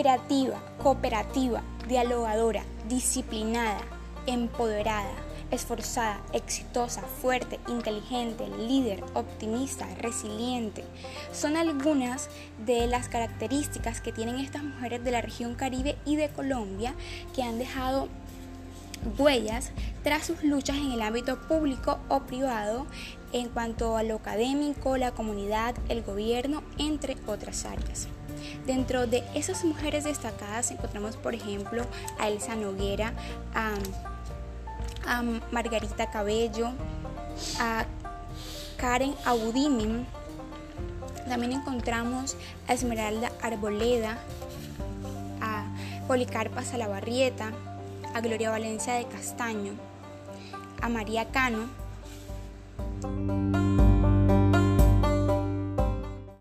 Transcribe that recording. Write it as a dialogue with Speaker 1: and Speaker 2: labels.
Speaker 1: creativa, cooperativa, dialogadora, disciplinada, empoderada, esforzada, exitosa, fuerte, inteligente, líder, optimista, resiliente. Son algunas de las características que tienen estas mujeres de la región Caribe y de Colombia que han dejado huellas tras sus luchas en el ámbito público o privado en cuanto a lo académico, la comunidad, el gobierno, entre otras áreas. Dentro de esas mujeres destacadas encontramos, por ejemplo, a Elsa Noguera, a, Margarita Cabello, a Karen Audimin. También encontramos a Esmeralda Arboleda, a Policarpa Salabarrieta, a Gloria Valencia de Castaño, a María Cano,